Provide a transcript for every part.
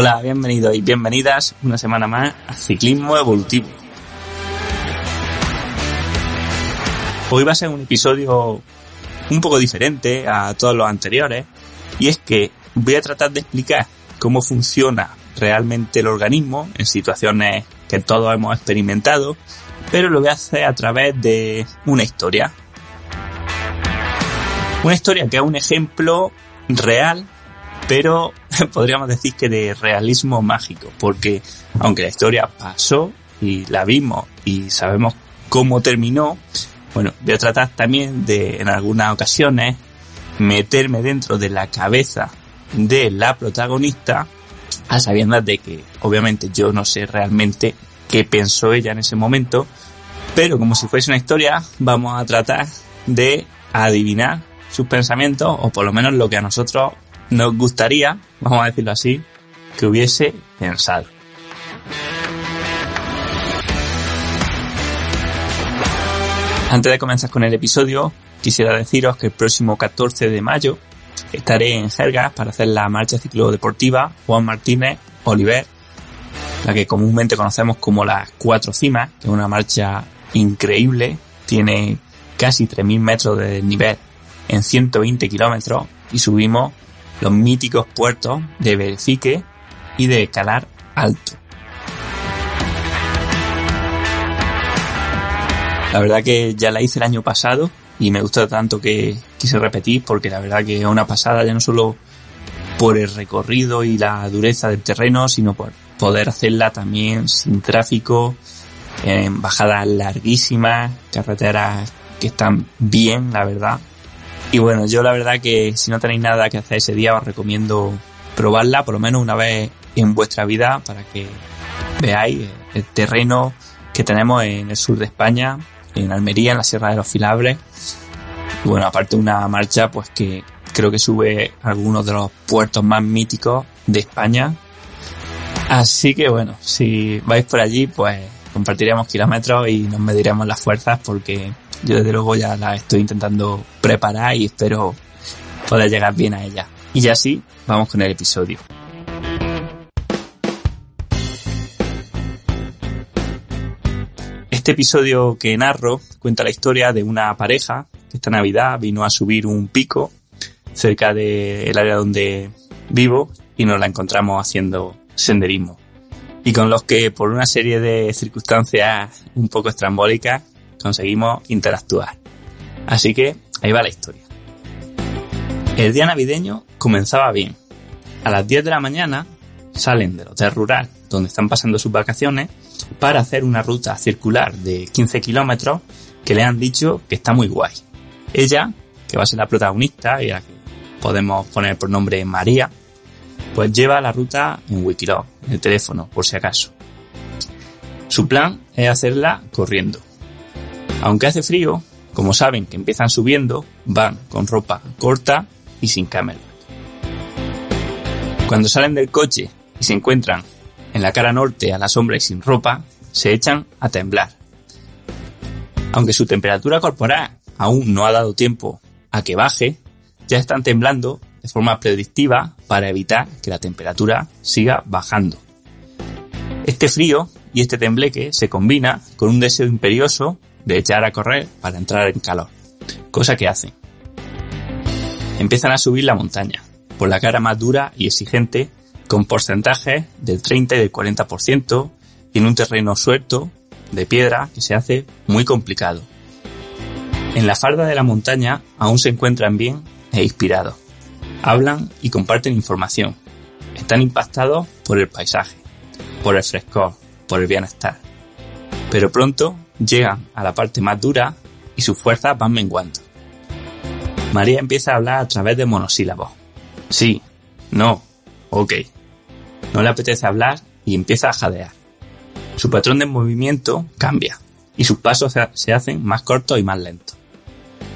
Hola, bienvenidos y bienvenidas una semana más a Ciclismo Evolutivo. Hoy va a ser un episodio un poco diferente a todos los anteriores y es que voy a tratar de explicar cómo funciona realmente el organismo en situaciones que todos hemos experimentado, pero lo voy a hacer a través de una historia. Una historia que es un ejemplo real, pero podríamos decir que de realismo mágico, porque aunque la historia pasó y la vimos y sabemos cómo terminó, bueno, voy a tratar también de, en algunas ocasiones, meterme dentro de la cabeza de la protagonista a sabiendas de que obviamente yo no sé realmente qué pensó ella en ese momento, pero como si fuese una historia, vamos a tratar de adivinar sus pensamientos o por lo menos lo que a nosotros nos gustaría, vamos a decirlo así, que hubiese pensado. Antes de comenzar con el episodio, quisiera deciros que el próximo 14 de mayo estaré en Jergas para hacer la marcha ciclodeportiva Juan Martínez Oliver, la que comúnmente conocemos como las Cuatro Cimas, que es una marcha increíble, tiene casi 3.000 metros de nivel en 120 kilómetros y subimos los míticos puertos de Belfique y de Calar Alto. La verdad que ya la hice el año pasado y me gustó tanto que quise repetir porque la verdad que es una pasada ya no solo por el recorrido y la dureza del terreno, sino por poder hacerla también sin tráfico, en bajadas larguísimas, carreteras que están bien, la verdad. Y bueno, yo la verdad que si no tenéis nada que hacer ese día os recomiendo probarla por lo menos una vez en vuestra vida para que veáis el terreno que tenemos en el sur de España, en Almería, en la Sierra de los Filabres. Bueno, aparte una marcha pues que creo que sube algunos de los puertos más míticos de España. Así que bueno, si vais por allí pues compartiremos kilómetros y nos mediremos las fuerzas porque yo desde luego ya la estoy intentando preparar y espero poder llegar bien a ella. Y ya sí, vamos con el episodio. Este episodio que narro cuenta la historia de una pareja que esta Navidad vino a subir un pico cerca del área donde vivo y nos la encontramos haciendo senderismo. Y con los que por una serie de circunstancias un poco estrambólicas conseguimos interactuar. Así que ahí va la historia. El día navideño comenzaba bien. A las 10 de la mañana salen del hotel rural donde están pasando sus vacaciones para hacer una ruta circular de 15 kilómetros que le han dicho que está muy guay. Ella, que va a ser la protagonista y a la que podemos poner por nombre María, pues lleva la ruta en Wikiloc, en el teléfono, por si acaso. Su plan es hacerla corriendo. Aunque hace frío, como saben que empiezan subiendo, van con ropa corta y sin cámara. Cuando salen del coche y se encuentran en la cara norte a la sombra y sin ropa, se echan a temblar. Aunque su temperatura corporal aún no ha dado tiempo a que baje, ya están temblando de forma predictiva para evitar que la temperatura siga bajando. Este frío y este tembleque se combina con un deseo imperioso de echar a correr para entrar en calor, cosa que hacen. Empiezan a subir la montaña, por la cara más dura y exigente, con porcentajes del 30 y del 40%, y en un terreno suelto, de piedra, que se hace muy complicado. En la falda de la montaña aún se encuentran bien e inspirados. Hablan y comparten información. Están impactados por el paisaje, por el frescor, por el bienestar. Pero pronto llegan a la parte más dura y sus fuerzas van menguando. María empieza a hablar a través de monosílabos. Sí, no, ok. No le apetece hablar y empieza a jadear. Su patrón de movimiento cambia y sus pasos se hacen más cortos y más lentos.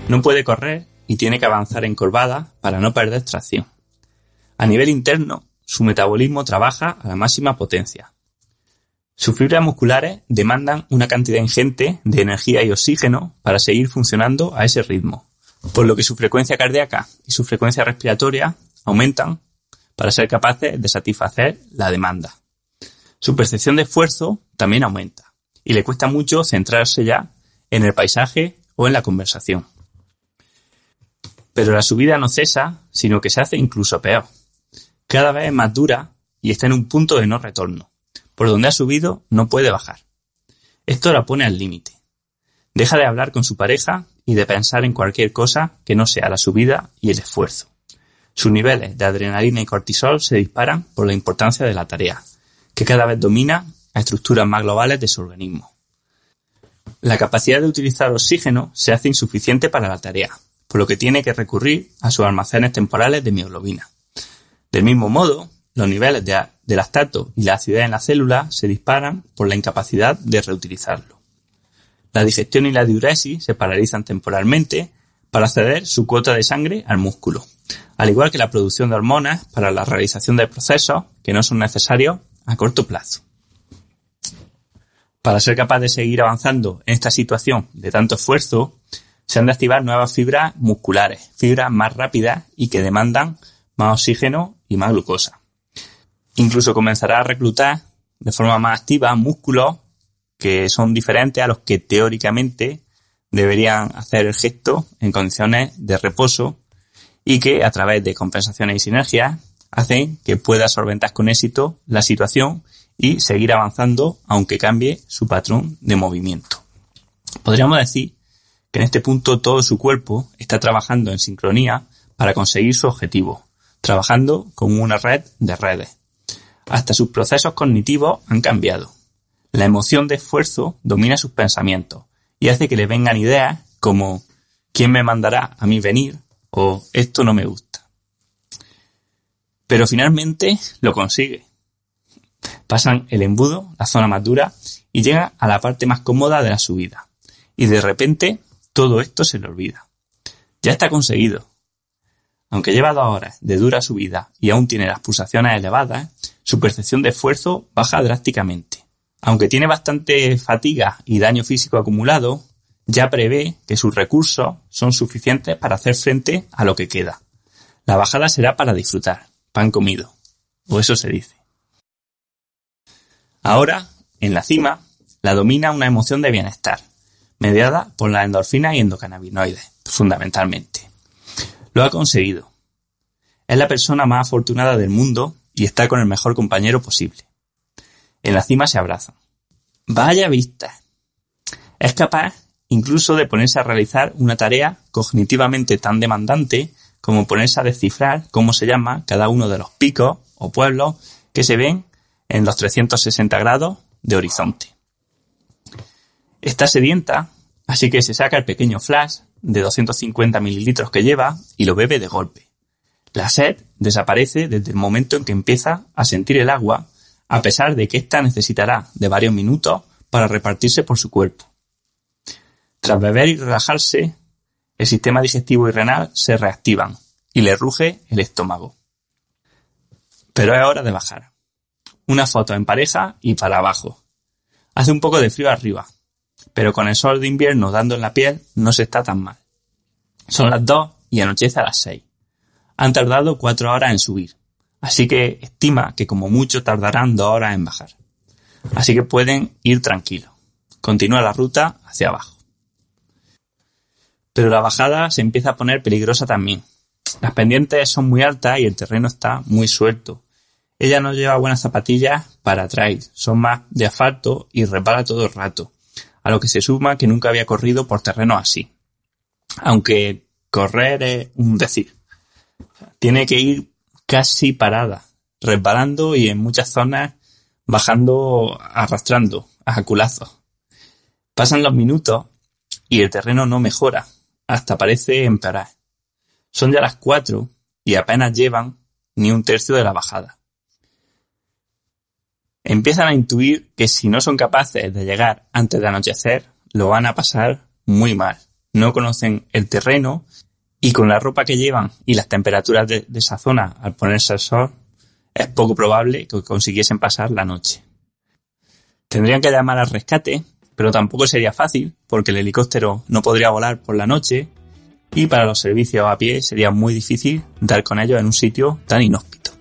No puede correr y tiene que avanzar encorvada para no perder tracción. A nivel interno, su metabolismo trabaja a la máxima potencia, sus fibras musculares demandan una cantidad ingente de energía y oxígeno para seguir funcionando a ese ritmo, por lo que su frecuencia cardíaca y su frecuencia respiratoria aumentan para ser capaces de satisfacer la demanda. Su percepción de esfuerzo también aumenta y le cuesta mucho centrarse ya en el paisaje o en la conversación. Pero la subida no cesa, sino que se hace incluso peor. Cada vez es más dura y está en un punto de no retorno. Por donde ha subido no puede bajar. Esto la pone al límite. Deja de hablar con su pareja y de pensar en cualquier cosa que no sea la subida y el esfuerzo. Sus niveles de adrenalina y cortisol se disparan por la importancia de la tarea, que cada vez domina a estructuras más globales de su organismo. La capacidad de utilizar oxígeno se hace insuficiente para la tarea, por lo que tiene que recurrir a sus almacenes temporales de mioglobina. Del mismo modo, los niveles de, lactato y la acidez en la célula se disparan por la incapacidad de reutilizarlo. La digestión y la diuresis se paralizan temporalmente para ceder su cuota de sangre al músculo, al igual que la producción de hormonas para la realización de procesos que no son necesarios a corto plazo. Para ser capaz de seguir avanzando en esta situación de tanto esfuerzo, se han de activar nuevas fibras musculares, fibras más rápidas y que demandan más oxígeno y más glucosa. Incluso comenzará a reclutar de forma más activa músculos que son diferentes a los que teóricamente deberían hacer el gesto en condiciones de reposo y que a través de compensaciones y sinergias hacen que pueda solventar con éxito la situación y seguir avanzando aunque cambie su patrón de movimiento. Podríamos decir que en este punto todo su cuerpo está trabajando en sincronía para conseguir su objetivo, trabajando con una red de redes. Hasta sus procesos cognitivos han cambiado. La emoción de esfuerzo domina sus pensamientos y hace que le vengan ideas como ¿quién me mandará a mí venir? o esto no me gusta. Pero finalmente lo consigue. Pasan el embudo, la zona más dura, y llega a la parte más cómoda de la subida. Y de repente todo esto se le olvida. Ya está conseguido. Aunque lleva dos horas de dura subida y aún tiene las pulsaciones elevadas, su percepción de esfuerzo baja drásticamente. Aunque tiene bastante fatiga y daño físico acumulado, ya prevé que sus recursos son suficientes para hacer frente a lo que queda. La bajada será para disfrutar, pan comido, o eso se dice. Ahora, en la cima, la domina una emoción de bienestar, mediada por la endorfina y endocannabinoides, fundamentalmente. Lo ha conseguido. Es la persona más afortunada del mundo y está con el mejor compañero posible. En la cima se abrazan. Vaya vista. Es capaz incluso de ponerse a realizar una tarea cognitivamente tan demandante como ponerse a descifrar cómo se llama cada uno de los picos o pueblos que se ven en los 360 grados de horizonte. Está sedienta, así que se saca el pequeño flash de 250 mililitros que lleva y lo bebe de golpe. La sed desaparece desde el momento en que empieza a sentir el agua, a pesar de que ésta necesitará de varios minutos para repartirse por su cuerpo. Tras beber y relajarse, el sistema digestivo y renal se reactivan y le ruge el estómago. Pero es hora de bajar. Una foto en pareja y para abajo. Hace un poco de frío arriba, pero con el sol de invierno dando en la piel no se está tan mal. Son las dos y anochece a las seis. Han tardado cuatro horas en subir, así que estima que como mucho tardarán dos horas en bajar. Así que pueden ir tranquilos. Continúa la ruta hacia abajo. Pero la bajada se empieza a poner peligrosa también. Las pendientes son muy altas y el terreno está muy suelto. Ella no lleva buenas zapatillas para trail, son más de asfalto y repara todo el rato, a lo que se suma que nunca había corrido por terreno así. Aunque correr es un decir. Tiene que ir casi parada, resbalando y en muchas zonas bajando arrastrando a culazos. Pasan los minutos y el terreno no mejora, hasta parece empeorar. Son ya las cuatro y apenas llevan ni un tercio de la bajada. Empiezan a intuir que si no son capaces de llegar antes de anochecer, lo van a pasar muy mal. No conocen el terreno y con la ropa que llevan y las temperaturas de, esa zona al ponerse al sol, es poco probable que consiguiesen pasar la noche. Tendrían que llamar al rescate pero tampoco sería fácil porque el helicóptero no podría volar por la noche y para los servicios a pie sería muy difícil dar con ellos en un sitio tan inhóspito.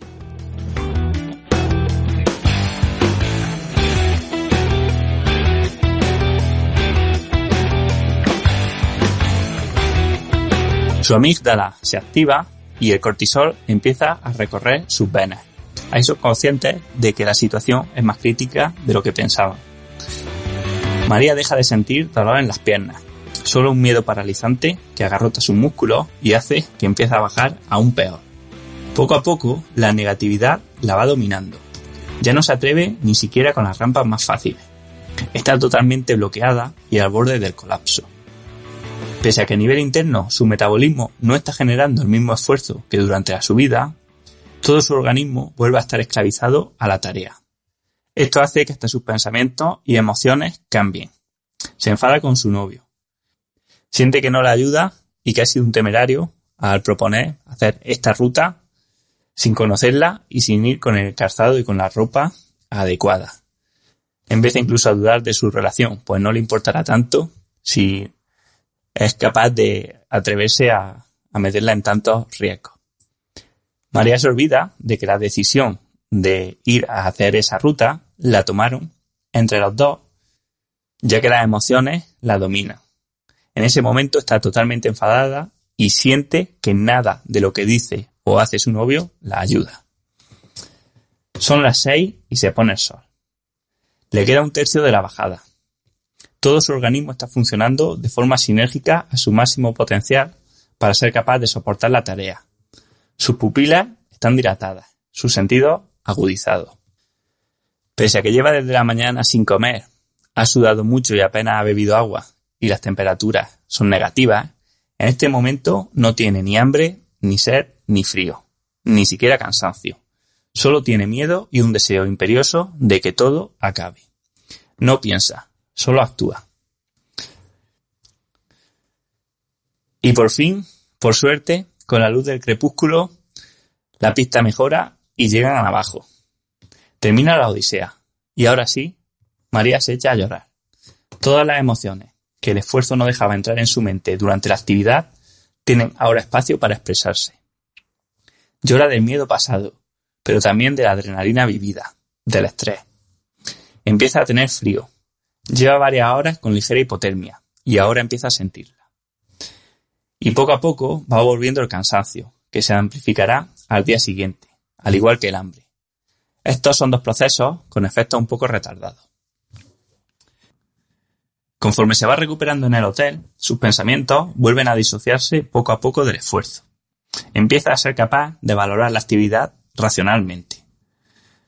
Su amígdala se activa y el cortisol empieza a recorrer sus venas. Ahí son conscientes de que la situación es más crítica de lo que pensaban. María deja de sentir dolor en las piernas, solo un miedo paralizante que agarrota sus músculos y hace que empiece a bajar aún peor. Poco a poco, la negatividad la va dominando. Ya no se atreve ni siquiera con las rampas más fáciles. Está totalmente bloqueada y al borde del colapso. Pese a que a nivel interno su metabolismo no está generando el mismo esfuerzo que durante la subida, todo su organismo vuelve a estar esclavizado a la tarea. Esto hace que hasta sus pensamientos y emociones cambien. Se enfada con su novio. Siente que no le ayuda y que ha sido un temerario al proponer hacer esta ruta sin conocerla y sin ir con el calzado y con la ropa adecuada. Empieza incluso a dudar de su relación, pues no le importará tanto si es capaz de atreverse a, meterla en tantos riesgos. María se olvida de que la decisión de ir a hacer esa ruta la tomaron entre los dos, ya que las emociones la dominan. En ese momento está totalmente enfadada y siente que nada de lo que dice o hace su novio la ayuda. Son las seis y se pone el sol. Le queda un tercio de la bajada. Todo su organismo está funcionando de forma sinérgica a su máximo potencial para ser capaz de soportar la tarea. Sus pupilas están dilatadas, sus sentidos agudizados. Pese a que lleva desde la mañana sin comer, ha sudado mucho y apenas ha bebido agua, y las temperaturas son negativas, en este momento no tiene ni hambre, ni sed, ni frío, ni siquiera cansancio. Solo tiene miedo y un deseo imperioso de que todo acabe. No piensa, solo actúa. Y por fin, por suerte, con la luz del crepúsculo, la pista mejora y llegan abajo. Termina la odisea. Y ahora sí, María se echa a llorar. Todas las emociones que el esfuerzo no dejaba entrar en su mente durante la actividad tienen ahora espacio para expresarse. Llora del miedo pasado, pero también de la adrenalina vivida, del estrés. Empieza a tener frío, Lleva varias horas con ligera hipotermia y ahora empieza a sentirla. Y poco a poco va volviendo el cansancio, que se amplificará al día siguiente, al igual que el hambre. Estos son dos procesos con efectos un poco retardados. Conforme se va recuperando en el hotel, sus pensamientos vuelven a disociarse poco a poco del esfuerzo. Empieza a ser capaz de valorar la actividad racionalmente.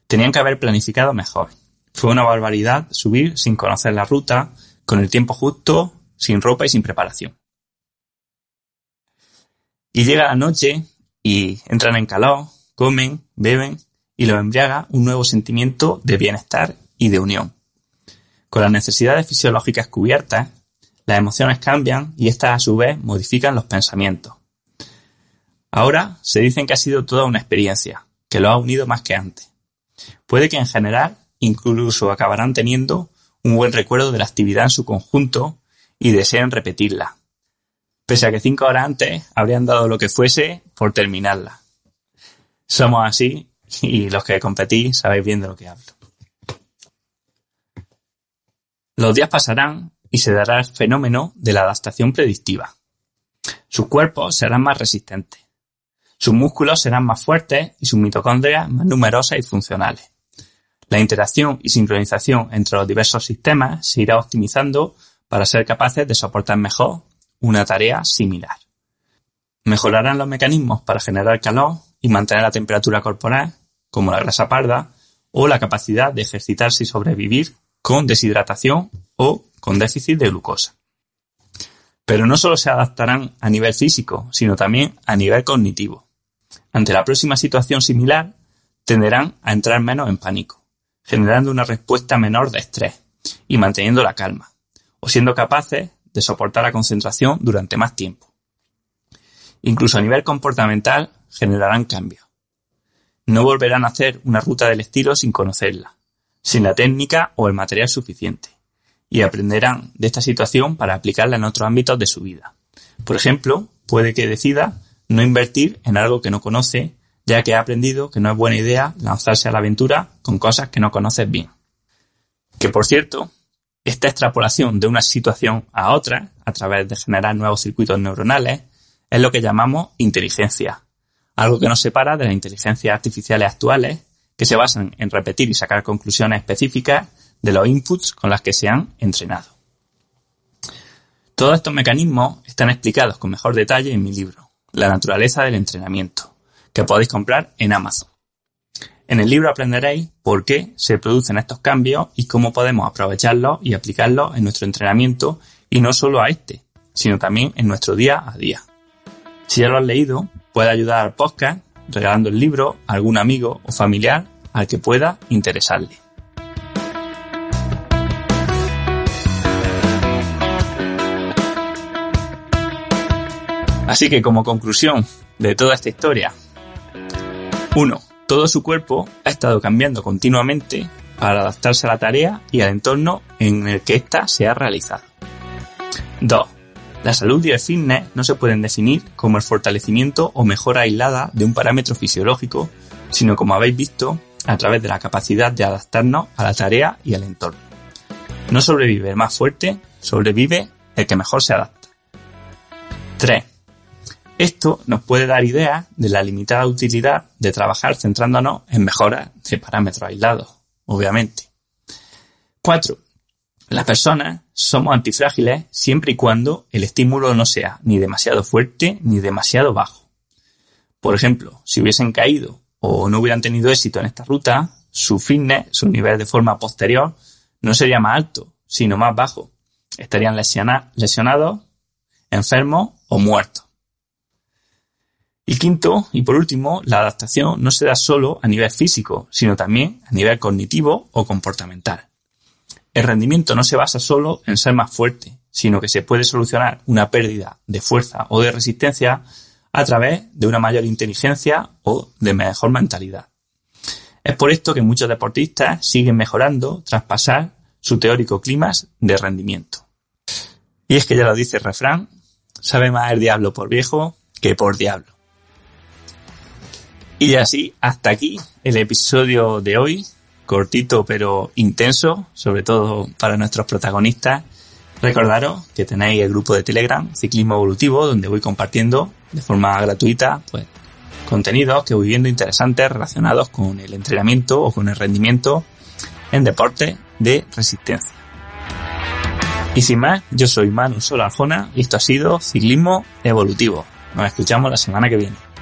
Tenían que haber planificado mejor, fue una barbaridad subir sin conocer la ruta, con el tiempo justo, sin ropa y sin preparación. Y llega la noche y entran en calor, comen, beben y lo embriaga un nuevo sentimiento de bienestar y de unión. Con las necesidades fisiológicas cubiertas, las emociones cambian y estas a su vez modifican los pensamientos. Ahora se dicen que ha sido toda una experiencia, que lo ha unido más que antes. Puede que en general incluso acabarán teniendo un buen recuerdo de la actividad en su conjunto y desean repetirla, pese a que cinco horas antes habrían dado lo que fuese por terminarla. Somos así y los que competís sabéis bien de lo que hablo. Los días pasarán y se dará el fenómeno de la adaptación predictiva. Sus cuerpos serán más resistentes. Sus músculos serán más fuertes y sus mitocondrias más numerosas y funcionales. La interacción y sincronización entre los diversos sistemas se irá optimizando para ser capaces de soportar mejor una tarea similar. Mejorarán los mecanismos para generar calor y mantener la temperatura corporal, como la grasa parda, o la capacidad de ejercitarse y sobrevivir con deshidratación o con déficit de glucosa. Pero no solo se adaptarán a nivel físico, sino también a nivel cognitivo. Ante la próxima situación similar, tenderán a entrar menos en pánico generando una respuesta menor de estrés y manteniendo la calma, o siendo capaces de soportar la concentración durante más tiempo. Incluso a nivel comportamental generarán cambios. No volverán a hacer una ruta del estilo sin conocerla, sin la técnica o el material suficiente, y aprenderán de esta situación para aplicarla en otros ámbitos de su vida. Por ejemplo, puede que decida no invertir en algo que no conoce ya que ha aprendido que no es buena idea lanzarse a la aventura con cosas que no conoces bien. Que por cierto, esta extrapolación de una situación a otra, a través de generar nuevos circuitos neuronales, es lo que llamamos inteligencia, algo que nos separa de las inteligencias artificiales actuales que se basan en repetir y sacar conclusiones específicas de los inputs con las que se han entrenado. Todos estos mecanismos están explicados con mejor detalle en mi libro, La naturaleza del entrenamiento, que podéis comprar en Amazon. En el libro aprenderéis por qué se producen estos cambios y cómo podemos aprovecharlos y aplicarlos en nuestro entrenamiento y no solo a este, sino también en nuestro día a día. Si ya lo has leído, puede ayudar al podcast regalando el libro a algún amigo o familiar al que pueda interesarle. Así que como conclusión de toda esta historia, 1. Todo su cuerpo ha estado cambiando continuamente para adaptarse a la tarea y al entorno en el que ésta se ha realizado. 2. La salud y el fitness no se pueden definir como el fortalecimiento o mejora aislada de un parámetro fisiológico, sino como habéis visto, a través de la capacidad de adaptarnos a la tarea y al entorno. No sobrevive el más fuerte, sobrevive el que mejor se adapta. 3. Esto nos puede dar idea de la limitada utilidad de trabajar centrándonos en mejoras de parámetros aislados, obviamente. 4. Las personas somos antifrágiles siempre y cuando el estímulo no sea ni demasiado fuerte ni demasiado bajo. Por ejemplo, si hubiesen caído o no hubieran tenido éxito en esta ruta, su fitness, su nivel de forma posterior, no sería más alto, sino más bajo. Estarían lesionados, enfermos o muertos. Quinto, y por último, la adaptación no se da solo a nivel físico, sino también a nivel cognitivo o comportamental. El rendimiento no se basa solo en ser más fuerte, sino que se puede solucionar una pérdida de fuerza o de resistencia a través de una mayor inteligencia o de mejor mentalidad. Es por esto que muchos deportistas siguen mejorando tras pasar su teórico clima de rendimiento. Y es que ya lo dice el refrán, sabe más el diablo por viejo que por diablo. Y así, hasta aquí el episodio de hoy, cortito pero intenso, sobre todo para nuestros protagonistas. Recordaros que tenéis el grupo de Telegram Ciclismo Evolutivo, donde voy compartiendo de forma gratuita pues, contenidos que voy viendo interesantes relacionados con el entrenamiento o con el rendimiento en deporte de resistencia. Y sin más, yo soy Manu Solarjona y esto ha sido Ciclismo Evolutivo. Nos escuchamos la semana que viene.